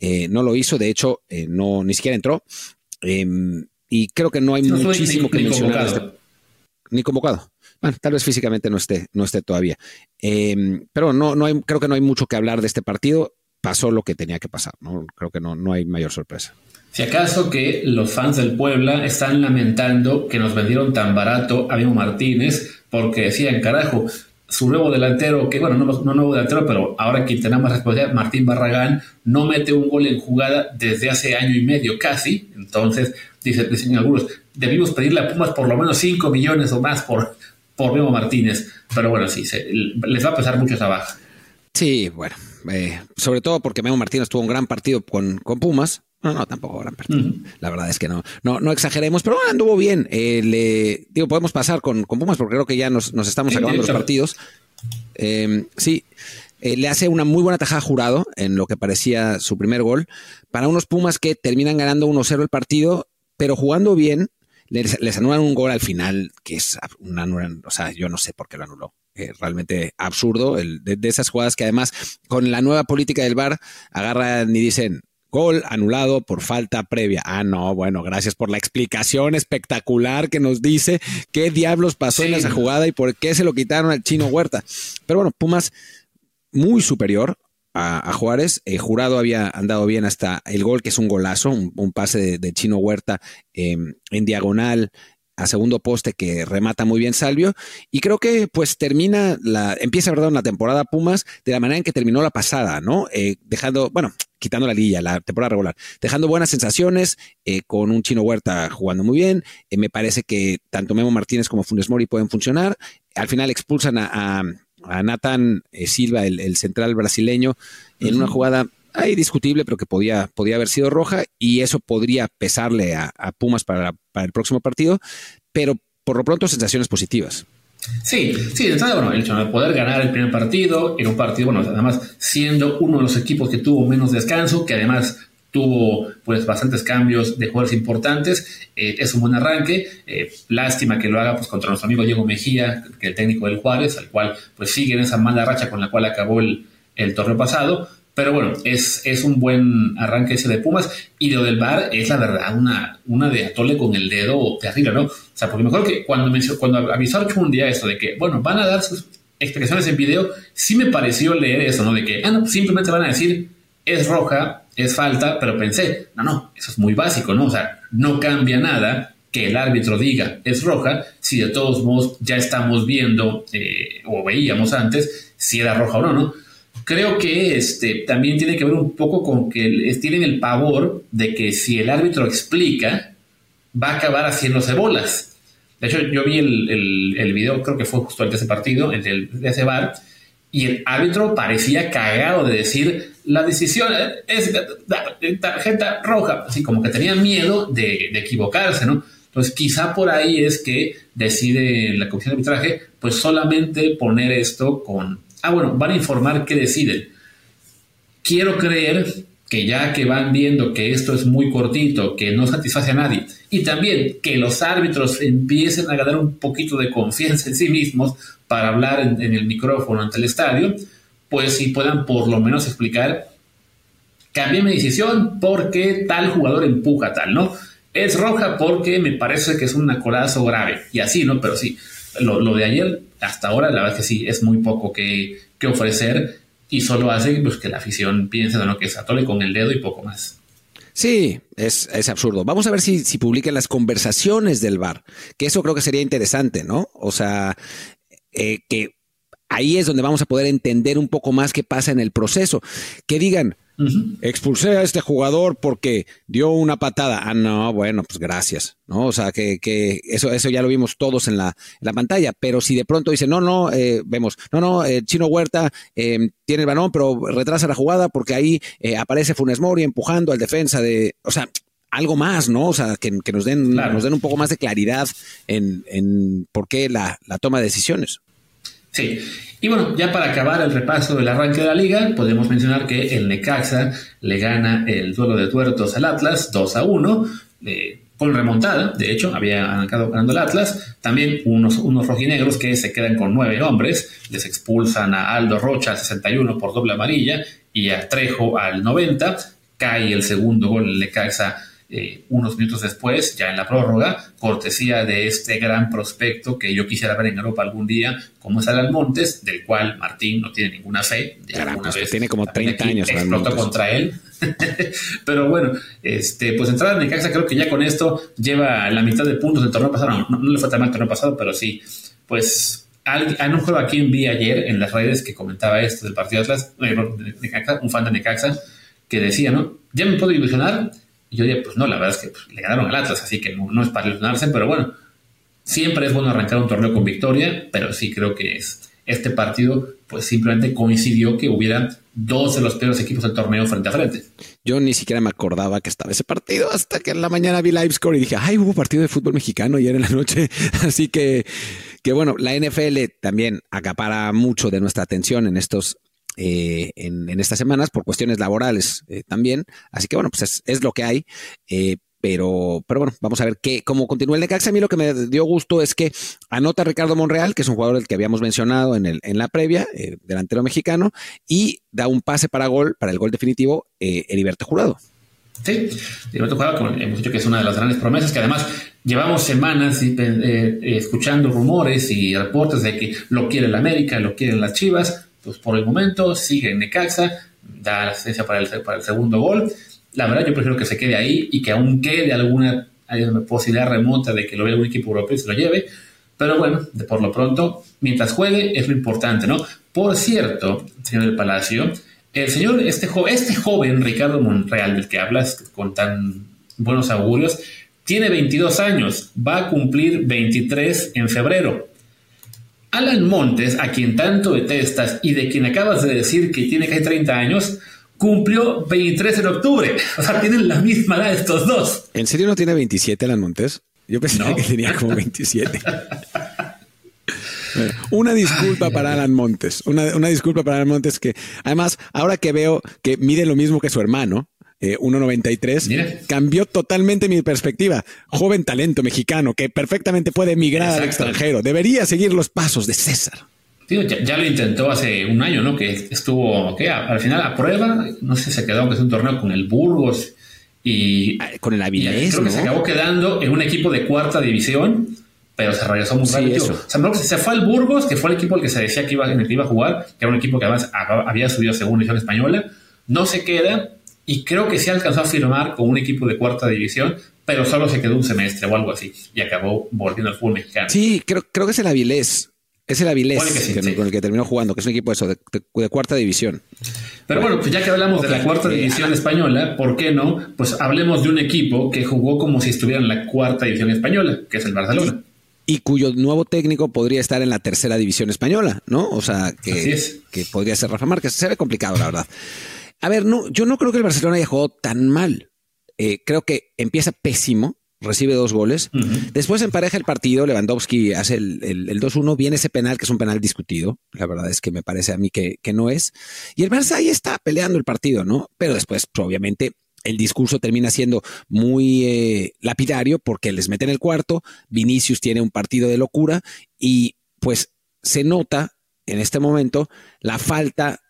no lo hizo, de hecho, no, ni siquiera entró. y creo que no hay muchísimo que mencionar. Este ni convocado. Bueno, tal vez físicamente no esté, no esté todavía. pero no, no hay, creo que no hay mucho que hablar de este partido pasó lo que tenía que pasar. ¿no? Creo que no, no hay mayor sorpresa. Si acaso que los fans del Puebla están lamentando que nos vendieron tan barato a Mimo Martínez porque decían, carajo, su nuevo delantero, que bueno, no, no nuevo delantero, pero ahora quien tenemos más responsabilidad, Martín Barragán, no mete un gol en jugada desde hace año y medio casi. Entonces, dice, dicen algunos, debimos pedirle a Pumas por lo menos 5 millones o más por, por Memo Martínez. Pero bueno, sí, les va a pesar mucho esa baja. Sí, bueno, eh, sobre todo porque Memo Martínez tuvo un gran partido con, con Pumas. No, no, tampoco gran partido. La verdad es que no, no, no exageremos, pero anduvo bien. Eh, le, digo, podemos pasar con, con, Pumas porque creo que ya nos, nos estamos acabando los partidos. Eh, sí, eh, le hace una muy buena tajada jurado en lo que parecía su primer gol para unos Pumas que terminan ganando 1-0 el partido, pero jugando bien, les, les, anulan un gol al final que es una, o sea, yo no sé por qué lo anuló. Eh, realmente absurdo, el, de, de, esas jugadas que además con la nueva política del VAR agarran y dicen, Gol anulado por falta previa. Ah, no, bueno, gracias por la explicación espectacular que nos dice qué diablos pasó sí. en esa jugada y por qué se lo quitaron al chino Huerta. Pero bueno, Pumas muy superior a, a Juárez. Eh, Jurado había andado bien hasta el gol, que es un golazo, un, un pase de, de, chino Huerta eh, en diagonal a segundo poste que remata muy bien Salvio y creo que pues termina la empieza perdón la temporada Pumas de la manera en que terminó la pasada no eh, dejando bueno quitando la liguilla, la temporada regular, dejando buenas sensaciones, eh, con un Chino Huerta jugando muy bien. Eh, me parece que tanto Memo Martínez como Funes Mori pueden funcionar. Al final expulsan a, a, a Nathan eh, Silva, el, el, central brasileño, en uh -huh. una jugada ahí discutible, pero que podía, podía haber sido roja, y eso podría pesarle a, a Pumas para, para el próximo partido, pero por lo pronto sensaciones positivas. Sí, sí, de bueno, el hecho de poder ganar el primer partido, en un partido, bueno, además siendo uno de los equipos que tuvo menos descanso, que además tuvo pues bastantes cambios de jugadores importantes, eh, es un buen arranque, eh, lástima que lo haga pues contra nuestro amigo Diego Mejía, que es el técnico del Juárez, al cual pues sigue en esa mala racha con la cual acabó el, el torneo pasado, pero bueno, es, es un buen arranque ese de Pumas. Y lo del bar es la verdad una, una de atole con el dedo terrible, ¿no? O sea, porque mejor que cuando, mencionó, cuando avisó un día esto de que, bueno, van a dar sus explicaciones en video, sí me pareció leer eso, ¿no? De que, ah, no, simplemente van a decir, es roja, es falta, pero pensé, no, no, eso es muy básico, ¿no? O sea, no cambia nada que el árbitro diga es roja, si de todos modos ya estamos viendo eh, o veíamos antes si era roja o no, ¿no? Creo que este, también tiene que ver un poco con que tienen el pavor de que si el árbitro explica, va a acabar haciéndose bolas. De hecho, yo vi el, el, video, creo que fue justo el de ese partido, el de, de ese bar, y el árbitro parecía cagado de decir, la decisión es tarjeta roja, así como que tenía miedo de, de equivocarse, ¿no? Entonces, quizá por ahí es que decide la comisión de arbitraje, pues solamente poner esto con Ah, bueno, van a informar qué deciden. Quiero creer que ya que van viendo que esto es muy cortito, que no satisface a nadie, y también que los árbitros empiecen a ganar un poquito de confianza en sí mismos para hablar en, el micrófono ante el estadio, pues si puedan por lo menos explicar, cambié mi decisión porque tal jugador empuja tal, ¿no? Es roja porque me parece que es un acolazo grave, y así, ¿no? Pero sí, lo, lo, de ayer, hasta ahora, la verdad es que sí, es muy poco que, que ofrecer y solo hace pues, que la afición piense ¿no? que es atole con el dedo y poco más. Sí, es, es absurdo. Vamos a ver si, si publican las conversaciones del bar, que eso creo que sería interesante, ¿no? O sea, eh, que ahí es donde vamos a poder entender un poco más qué pasa en el proceso. Que digan, Uh -huh. Expulsé a este jugador porque dio una patada. Ah, no, bueno, pues gracias. ¿no? O sea, que, que eso, eso ya lo vimos todos en la, en la pantalla. Pero si de pronto dice, no, no, eh, vemos, no, no, eh, Chino Huerta eh, tiene el balón, pero retrasa la jugada porque ahí eh, aparece Funes Mori empujando al defensa de. O sea, algo más, ¿no? O sea, que, que nos, den, claro. nos den un poco más de claridad en, en por qué la, la toma de decisiones. Sí, y bueno, ya para acabar el repaso del arranque de la liga, podemos mencionar que el Necaxa le gana el duelo de tuertos al Atlas 2 a 1, eh, con remontada, de hecho, había arrancado ganando el Atlas. También unos, unos rojinegros que se quedan con nueve hombres, les expulsan a Aldo Rocha al 61 por doble amarilla y a Trejo al 90. Cae el segundo gol el Necaxa eh, unos minutos después, ya en la prórroga, cortesía de este gran prospecto que yo quisiera ver en Europa algún día, como es Alan Montes, del cual Martín no tiene ninguna fe. Caramba, vez, tiene como 30 años. Explotó contra él. *laughs* Pero bueno, este, pues entrada de Necaxa creo que ya con esto lleva la mitad de puntos del torneo pasado. No, no, le fue tan mal el torneo pasado, pero sí, pues en un juego aquí en vi ayer en las redes que comentaba esto del partido de Atlas, un fan de Necaxa, que decía, ¿no? Ya me puedo ilusionar yo dije, pues no, la verdad es que pues, le ganaron al Atlas, así que no, es para ilusionarse, pero bueno, siempre es bueno arrancar un torneo con victoria, pero sí creo que es, este partido pues simplemente coincidió que hubiera dos de los peores equipos del torneo frente a frente. Yo ni siquiera me acordaba que estaba ese partido hasta que en la mañana vi live score y dije, ay, hubo partido de fútbol mexicano ayer en la noche. *laughs* Así que, que bueno, la NFL también acapara mucho de nuestra atención en estos eh, en, estas semanas por cuestiones laborales eh, también. Así que bueno, pues es, lo que hay. Eh, pero, pero bueno, vamos a ver qué, cómo continúa el Necaxa. A mí lo que me dio gusto es que anota Ricardo Monreal, que es un jugador del que habíamos mencionado en, el, en la previa, delantero mexicano, y da un pase para gol, para el gol definitivo, Heriberto Jurado. Sí, Heriberto Jurado, como hemos dicho que es una de las grandes promesas, que además llevamos semanas escuchando rumores y reportes de que lo quiere el América, lo quieren las Chivas pues por el momento sigue en Necaxa, da la asistencia para el, para segundo gol. La verdad, yo prefiero que se quede ahí y que aún quede alguna posibilidad remota de que lo vea un equipo europeo y se lo lleve. Pero bueno, de por lo pronto, mientras juegue, es lo importante, ¿no? Por cierto, señor del Palacio, el señor, este, este joven Ricardo Monreal, del que hablas con tan buenos augurios, tiene 22 años, va a cumplir 23 en febrero. Alan Montes, a quien tanto detestas y de quien acabas de decir que tiene casi 30 años, cumplió 23 en octubre. *laughs* O sea, tienen la misma edad estos dos. ¿En serio no tiene 27 Alan Montes? Yo pensé que tenía como 27. *laughs* una disculpa para Alan Montes, una, una, disculpa para Alan Montes que además ahora que veo que mide lo mismo que su hermano, 1.93, eh, cambió totalmente mi perspectiva. Joven talento mexicano que perfectamente puede emigrar al extranjero. Debería seguir los pasos de César. ya, lo intentó hace un año, ¿no? Que estuvo, ¿qué? Al final a prueba, no sé si se quedó, aunque es un torneo con el Burgos y... Ah, con el Avilés, Creo que se acabó quedando en un equipo de cuarta división, pero se regresó muy rápido. O sea, se fue al Burgos, que fue el equipo al que se decía que iba, en el que iba a jugar, que era un equipo que además había subido a segunda división española. No se queda y creo que sí alcanzó a firmar con un equipo de cuarta división, pero solo se quedó un semestre o algo así y acabó volviendo al fútbol mexicano. Sí, creo, creo que es el Avilés. Es el Avilés con el que terminó jugando, que es un equipo eso, de, cuarta división. Pero bueno, pues ya que hablamos de la cuarta división española, ¿por qué no? Pues hablemos de un equipo que jugó como si estuviera en la cuarta división española, que es el Barcelona. Y, cuyo nuevo técnico podría estar en la tercera división española, ¿no? O sea, que, que podría ser Rafa Márquez. Se ve complicado, la verdad. A ver, no, yo no creo que el Barcelona haya jugado tan mal. Eh, creo que empieza pésimo, recibe dos goles. Después empareja el partido, Lewandowski hace el, el, 2-1, viene ese penal, que es un penal discutido. La verdad es que me parece a mí que, no es. Y el Barça ahí está peleando el partido, ¿no? Pero después, obviamente, el discurso termina siendo muy eh, lapidario porque les meten el cuarto, Vinicius tiene un partido de locura y pues se nota en este momento la falta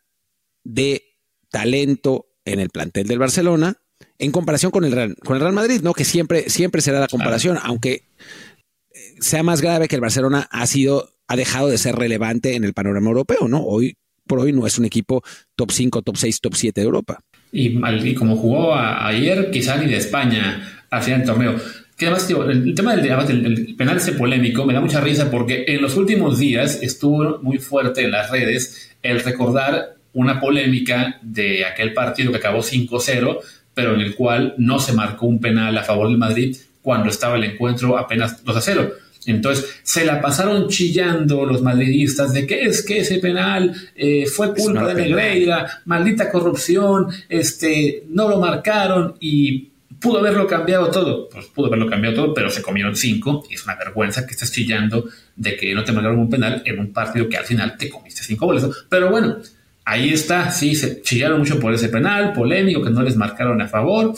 de talento en el plantel del Barcelona en comparación con el Real, con el Real Madrid, ¿no? Que siempre, siempre será la comparación, aunque eh, sea más grave que el Barcelona ha sido, ha dejado de ser relevante en el panorama europeo, ¿no? Hoy por hoy no es un equipo top 5, top 6, top 7 de Europa. Y, como jugó ayer, quizá ni de España al final del torneo. Que además, el, tema del, del, penal ese polémico me da mucha risa porque en los últimos días estuvo muy fuerte en las redes el recordar una polémica de aquel partido que acabó 5-0, pero en el cual no se marcó un penal a favor del Madrid cuando estaba el encuentro apenas 2-0. Entonces se la pasaron chillando los madridistas de que es que ese penal eh, fue culpa de Negreira, maldita corrupción, este, no lo marcaron y pudo haberlo cambiado todo. Pues pudo haberlo cambiado todo, pero se comieron cinco y es una vergüenza que estés chillando de que no te marcaron un penal en un partido que al final te comiste cinco goles. Pero bueno, Ahí está, sí, se chillaron mucho por ese penal, polémico, que no les marcaron a favor.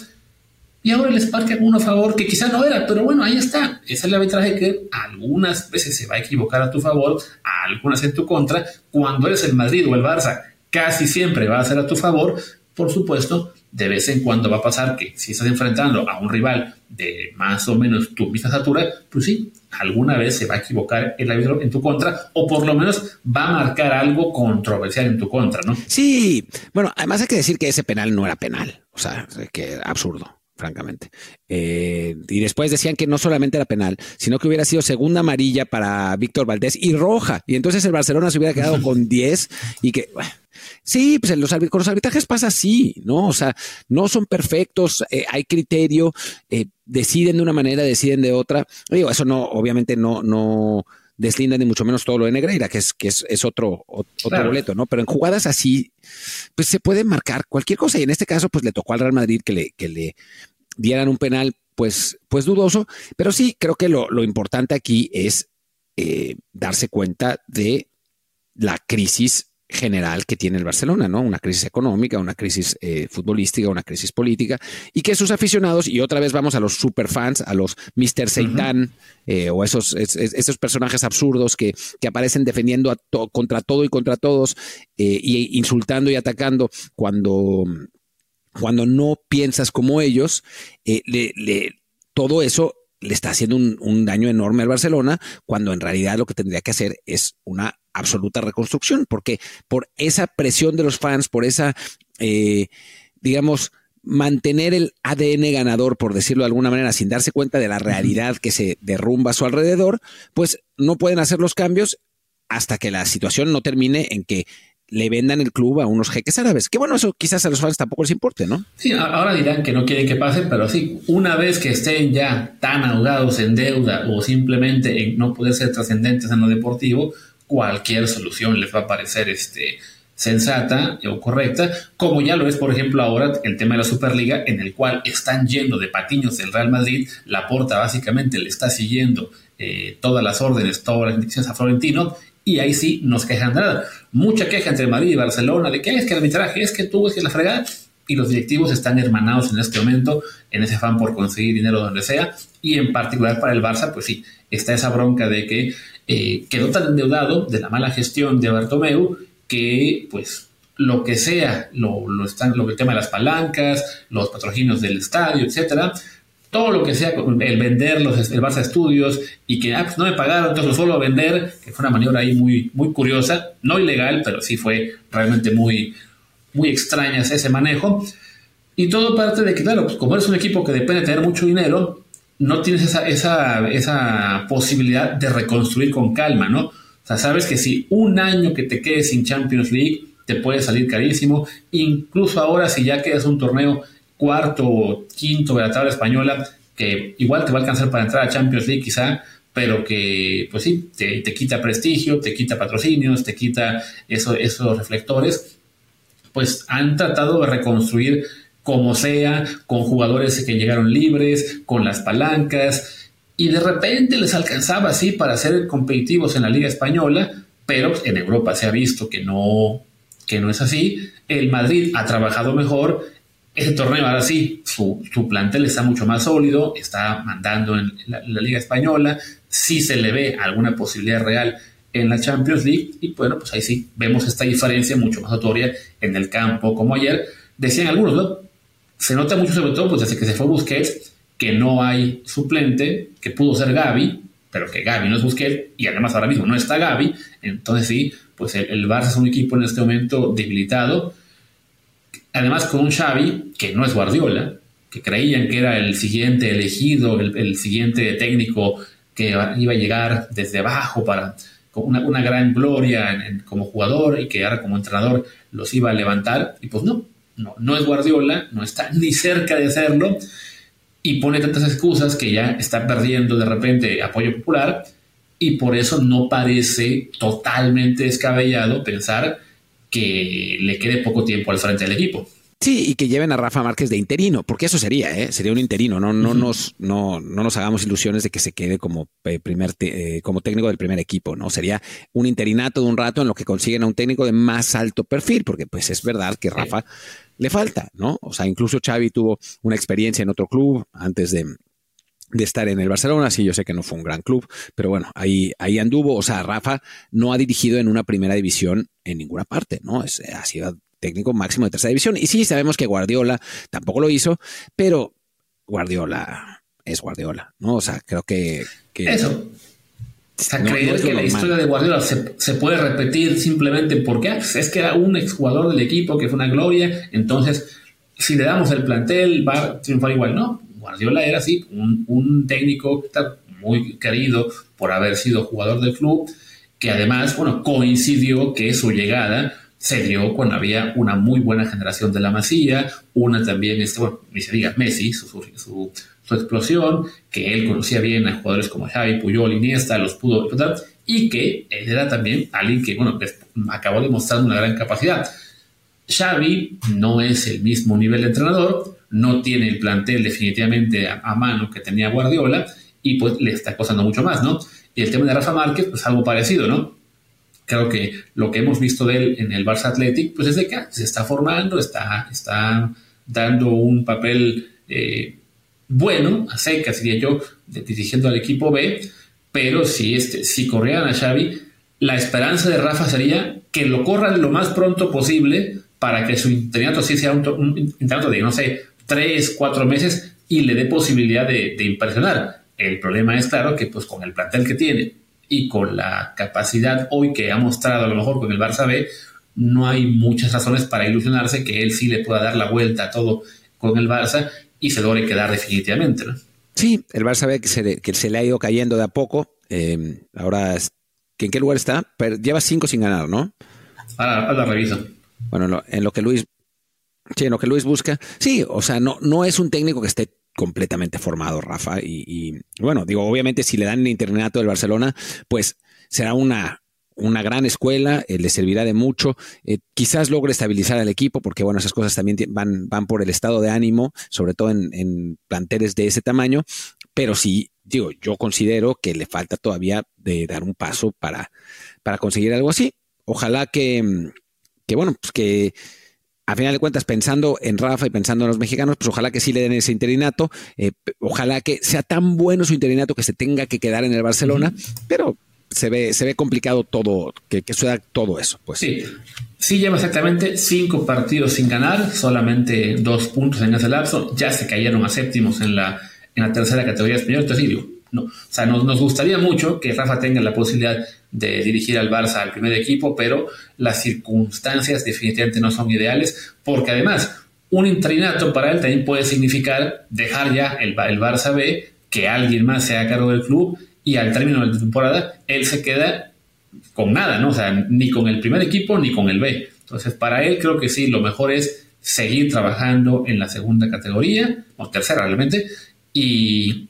Y ahora les marcan uno a favor que quizá no era, pero bueno, ahí está. Es la arbitraje que algunas veces se va a equivocar a tu favor, algunas en tu contra. Cuando eres el Madrid o el Barça, casi siempre va a ser a tu favor. Por supuesto, de vez en cuando va a pasar que si estás enfrentando a un rival de más o menos tu misma estatura, pues sí, alguna vez se va a equivocar el árbitro en tu contra o por lo menos va a marcar algo controversial en tu contra, ¿no? Sí, bueno, además hay que decir que ese penal no era penal, o sea, que absurdo francamente. Eh, y después decían que no solamente era penal, sino que hubiera sido segunda amarilla para Víctor Valdés y roja. Y entonces el Barcelona se hubiera quedado *laughs* con 10 y que, Sí, pues los, con los arbitrajes pasa así, ¿no? O sea, no son perfectos, eh, hay criterio, eh, deciden de una manera, deciden de otra. Digo, eso no, obviamente no, no deslinda ni mucho menos todo lo de Negreira, que es, que es, otro, otro boleto, ¿no? Pero en jugadas así, pues se puede marcar cualquier cosa. Y en este caso, pues le tocó al Real Madrid que le, que le dieran un penal, pues, pues dudoso. Pero sí, creo que lo, importante aquí es eh, darse cuenta de la crisis general que tiene el Barcelona, ¿no? Una crisis económica, una crisis eh, futbolística, una crisis política, y que sus aficionados, y otra vez vamos a los superfans, a los Mr. Seitan, eh, o esos, esos personajes absurdos que, que aparecen defendiendo a contra todo y contra todos, eh, y insultando y atacando cuando, cuando no piensas como ellos, le, todo eso le está haciendo un, un daño enorme al Barcelona, cuando en realidad lo que tendría que hacer es una absoluta reconstrucción, porque por esa presión de los fans, por esa, eh, digamos, mantener el ADN ganador, por decirlo de alguna manera, sin darse cuenta de la realidad que se derrumba a su alrededor, pues no pueden hacer los cambios hasta que la situación no termine en que le vendan el club a unos jeques árabes. Que bueno, eso quizás a los fans tampoco les importe, ¿no? Sí, ahora dirán que no quieren que pase, pero sí, una vez que estén ya tan ahogados en deuda o simplemente en no poder ser trascendentes en lo deportivo, cualquier solución les va a parecer este, sensata o correcta, como ya lo es, por ejemplo, ahora el tema de la Superliga, en el cual están yendo de patiños del Real Madrid, la porta básicamente le está siguiendo eh, todas las órdenes, todas las indicaciones a Florentino, y ahí sí nos quejan nada. Mucha queja entre Madrid y Barcelona de que es que el arbitraje, es que tú, es que la fregada, y los directivos están hermanados en este momento en ese afán por conseguir dinero donde sea, y en particular para el Barça, pues sí, está esa bronca de que eh, quedó tan endeudado de la mala gestión de Bartomeu que, pues, lo que sea, lo, lo están, lo el tema de las palancas, los patrocinios del estadio, etcétera, todo lo que sea, el vender los, el Barça Estudios y que ah, pues no me pagaron, entonces lo suelo vender, que fue una maniobra ahí muy, muy curiosa, no ilegal, pero sí fue realmente muy, muy extraña ese manejo. Y todo parte de que, claro, pues como eres un equipo que depende de tener mucho dinero, no tienes esa, esa, esa posibilidad de reconstruir con calma, ¿no? O sea, sabes que si un año que te quedes sin Champions League te puede salir carísimo, incluso ahora si ya quedas un torneo cuarto o quinto de la tabla española, que igual te va a alcanzar para entrar a Champions League quizá, pero que pues sí, te, te quita prestigio, te quita patrocinios, te quita eso, esos reflectores, pues han tratado de reconstruir como sea, con jugadores que llegaron libres, con las palancas, y de repente les alcanzaba así para ser competitivos en la Liga Española, pero en Europa se ha visto que no, que no es así. El Madrid ha trabajado mejor. Ese torneo ahora sí, su, plantel está mucho más sólido, está mandando en la, la, Liga Española, sí se le ve alguna posibilidad real en la Champions League y bueno, pues ahí sí vemos esta diferencia mucho más notoria en el campo como ayer. Decían algunos, ¿no? Se nota mucho sobre todo pues desde que se fue Busquets que no hay suplente, que pudo ser Gaby, pero que Gaby no es Busquets y además ahora mismo no está Gaby, entonces sí, pues el, Barça es un equipo en este momento debilitado, además con un Xavi que no es Guardiola, que creían que era el siguiente elegido, el, siguiente técnico que iba a llegar desde abajo para una, una gran gloria como jugador y que ahora como entrenador los iba a levantar, y pues no, no, no es Guardiola, no está *laughs* ni cerca de serlo y pone tantas excusas que ya está perdiendo de repente apoyo popular y por eso no parece totalmente descabellado pensar que le quede poco tiempo al frente del equipo. Sí, y que lleven a Rafa Márquez de interino, porque eso sería, ¿eh? sería un interino. No, no, nos, no, no nos hagamos ilusiones de que se quede como eh, primer eh, como técnico del primer equipo, ¿no? Sería un interinato de un rato en lo que consiguen a un técnico de más alto perfil, porque pues es verdad que Rafa le falta, ¿no? O sea, incluso Xavi tuvo una experiencia en otro club antes de, estar en el Barcelona, sí, yo sé que no fue un gran club, pero bueno, ahí, ahí anduvo, o sea, Rafa no ha dirigido en una primera división en ninguna parte, ¿no? Es, ha sido técnico máximo de tercera división. Y sí, sabemos que Guardiola tampoco lo hizo, pero Guardiola es Guardiola, ¿no? O sea, creo que... Eso. O sea, creer que la historia de Guardiola se, puede repetir simplemente porque ah, pues, es que era un exjugador del equipo que fue una gloria, entonces si le damos el plantel va a triunfar igual. No, Guardiola era así, un, un técnico muy querido por haber sido jugador del club, que además, bueno, coincidió que su llegada se dio cuando había una muy buena generación de la Masía, una también, este, bueno, ni se diga Messi, su, su, su, explosión, que él conocía bien a jugadores como Xavi, Puyol, Iniesta, los pudo y que él era también alguien que, bueno, acabó demostrando una gran capacidad. Xavi no es el mismo nivel de entrenador, no tiene el plantel definitivamente a, a, mano que tenía Guardiola y pues le está costando mucho más, ¿no? Y el tema de Rafa Márquez, pues algo parecido, ¿no? Creo que lo que hemos visto de él en el Barça Athletic, pues es de que se está formando, está, está dando un papel eh, bueno, a secas, diría yo, dirigiendo al equipo B, pero si, este, si corrieran a Xavi, la esperanza de Rafa sería que lo corran lo más pronto posible para que su internato sí sea un, un internato de, no sé, tres, cuatro meses y le dé posibilidad de, de impresionar. El problema es, claro, que pues con el plantel que tiene y con la capacidad hoy que ha mostrado a lo mejor con el Barça B, no hay muchas razones para ilusionarse que él sí le pueda dar la vuelta a todo con el Barça y se logre quedar definitivamente. ¿no? Sí, el Barça B que se, que se le ha ido cayendo de a poco. Eh, ahora, ¿en qué lugar está? Pero lleva cinco sin ganar, ¿no? Ahora, ahora reviso. Bueno, en lo, en lo que Luis Sí, en lo que Luis busca. Sí, o sea, no, no es un técnico que esté completamente formado, Rafa. Y, bueno, digo, obviamente si le dan el internato del Barcelona, pues será una, una gran escuela, eh, le servirá de mucho. Eh, quizás logre estabilizar al equipo, porque bueno, esas cosas también van, van por el estado de ánimo, sobre todo en, en planteles de ese tamaño. Pero sí, digo, yo considero que le falta todavía de dar un paso para, para conseguir algo así. Ojalá que, que bueno, pues que a final de cuentas, pensando en Rafa y pensando en los mexicanos, pues ojalá que sí le den ese interinato, eh, ojalá que sea tan bueno su interinato que se tenga que quedar en el Barcelona, uh -huh. pero se ve, se ve complicado todo, que, que suceda todo eso. Pues. Sí, sí lleva exactamente cinco partidos sin ganar, solamente dos puntos en ese lapso, ya se cayeron a séptimos en la, en la tercera categoría española, entonces digo, no, o sea, nos, nos gustaría mucho que Rafa tenga la posibilidad de dirigir al Barça al primer equipo, pero las circunstancias definitivamente no son ideales, porque además un interinato para él también puede significar dejar ya el, el Barça B, que alguien más sea a cargo del club y al término de la temporada él se queda con nada, ¿no? O sea, ni con el primer equipo ni con el B. Entonces, para él creo que sí, lo mejor es seguir trabajando en la segunda categoría, o tercera realmente, y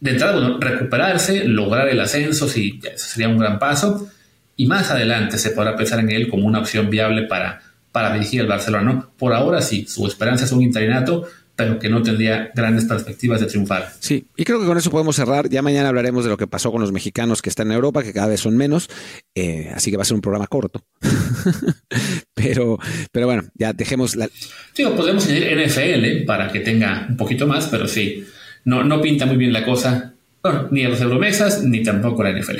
de entrada, bueno, recuperarse, lograr el ascenso, sí, eso sería un gran paso. Y más adelante se podrá pensar en él como una opción viable para, para dirigir el Barcelona. ¿no? Por ahora sí, su esperanza es un interinato, pero que no tendría grandes perspectivas de triunfar. Sí, y creo que con eso podemos cerrar. Ya mañana hablaremos de lo que pasó con los mexicanos que están en Europa, que cada vez son menos. Eh, así que va a ser un programa corto. *laughs* pero, pero bueno, ya dejemos la. Sí, podemos añadir NFL para que tenga un poquito más, pero sí no, no pinta muy bien la cosa, ni a los euromesas, ni tampoco la NFL.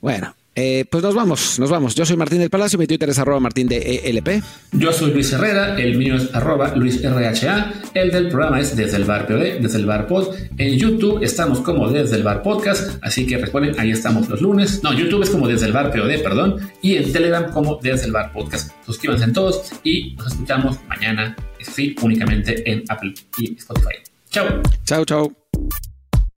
Bueno, eh, pues nos vamos, nos vamos. Yo soy Martín del Palacio, mi Twitter es arroba martín de ELP. Yo soy Luis Herrera, el mío es arroba Luis RHA, el del programa es Desde el Bar POD, Desde el Bar Pod. En YouTube estamos como Desde el Bar Podcast, así que recuerden, ahí estamos los lunes. No, YouTube es como Desde el Bar POD, perdón, y en Telegram como Desde el Bar Podcast. Suscríbanse en todos y nos escuchamos mañana, sí, únicamente en Apple y Spotify. Chao. Chao, chao.